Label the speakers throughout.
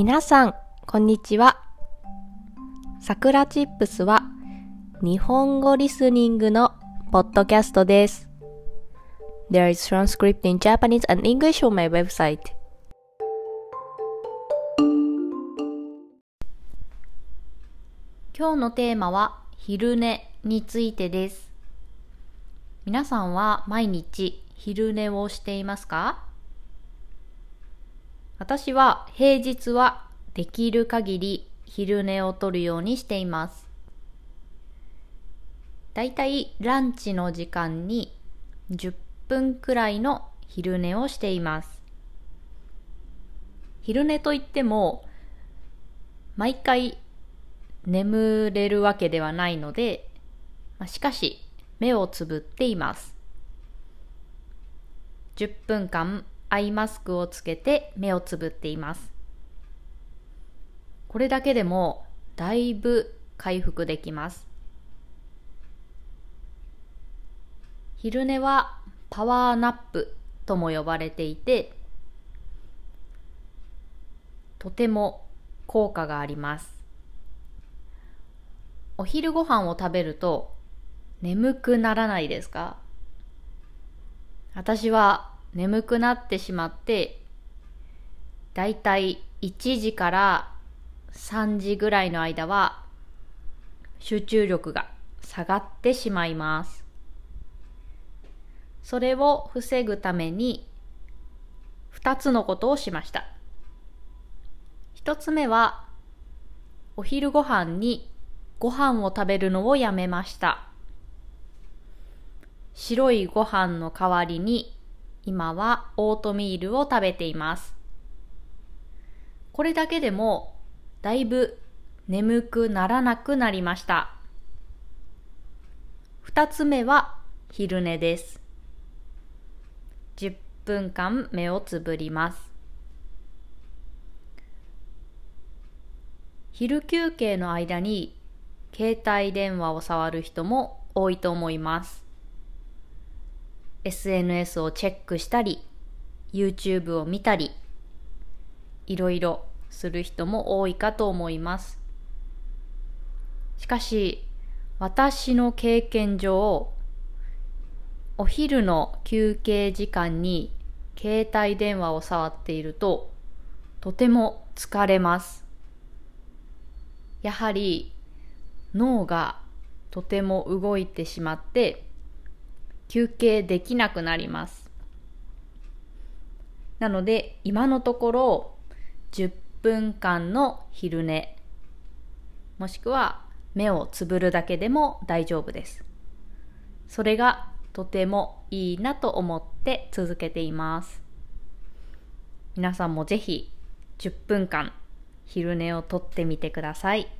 Speaker 1: 皆さん、こんにちは。さくらチップスは日本語リスニングのポッドキャストです。There is transcript in Japanese and English on my website. 今日のテーマは昼寝についてです。皆さんは毎日昼寝をしていますか？私は平日はできる限り昼寝をとるようにしています。だいたいランチの時間に10分くらいの昼寝をしています。昼寝といっても毎回眠れるわけではないので、まあしかし目をつぶっています。10分間アイマスクをつけて目をつぶっています。これだけでもだいぶ回復できます。昼寝はパワーナップとも呼ばれていて、とても効果があります。お昼ご飯を食べると眠くならないですか？私は眠くなってしまって、だいたい1時から3時ぐらいの間は集中力が下がってしまいます。それを防ぐために2つのことをしました。1つ目はお昼ご飯にご飯を食べるのをやめました。白いご飯の代わりに今はオートミールを食べています。これだけでもだいぶ眠くならなくなりました。二つ目は昼寝です。10分間目をつぶります。昼休憩の間に携帯電話を触る人も多いと思います。SNS をチェックしたり、YouTube を見たり、いろいろする人も多いかと思います。しかし、私の経験上、お昼の休憩時間に携帯電話を触っていると、とても疲れます。やはり脳がとても動いてしまって休憩できなくなります。なので今のところ10分間の昼寝もしくは目をつぶるだけでも大丈夫です。それがとてもいいなと思って続けています。皆さんもぜひ10分間昼寝をとってみてください。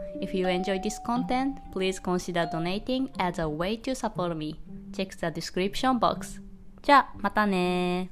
Speaker 1: if you enjoy this content, please consider donating as a way to support me. Check the description box. じゃあ、またね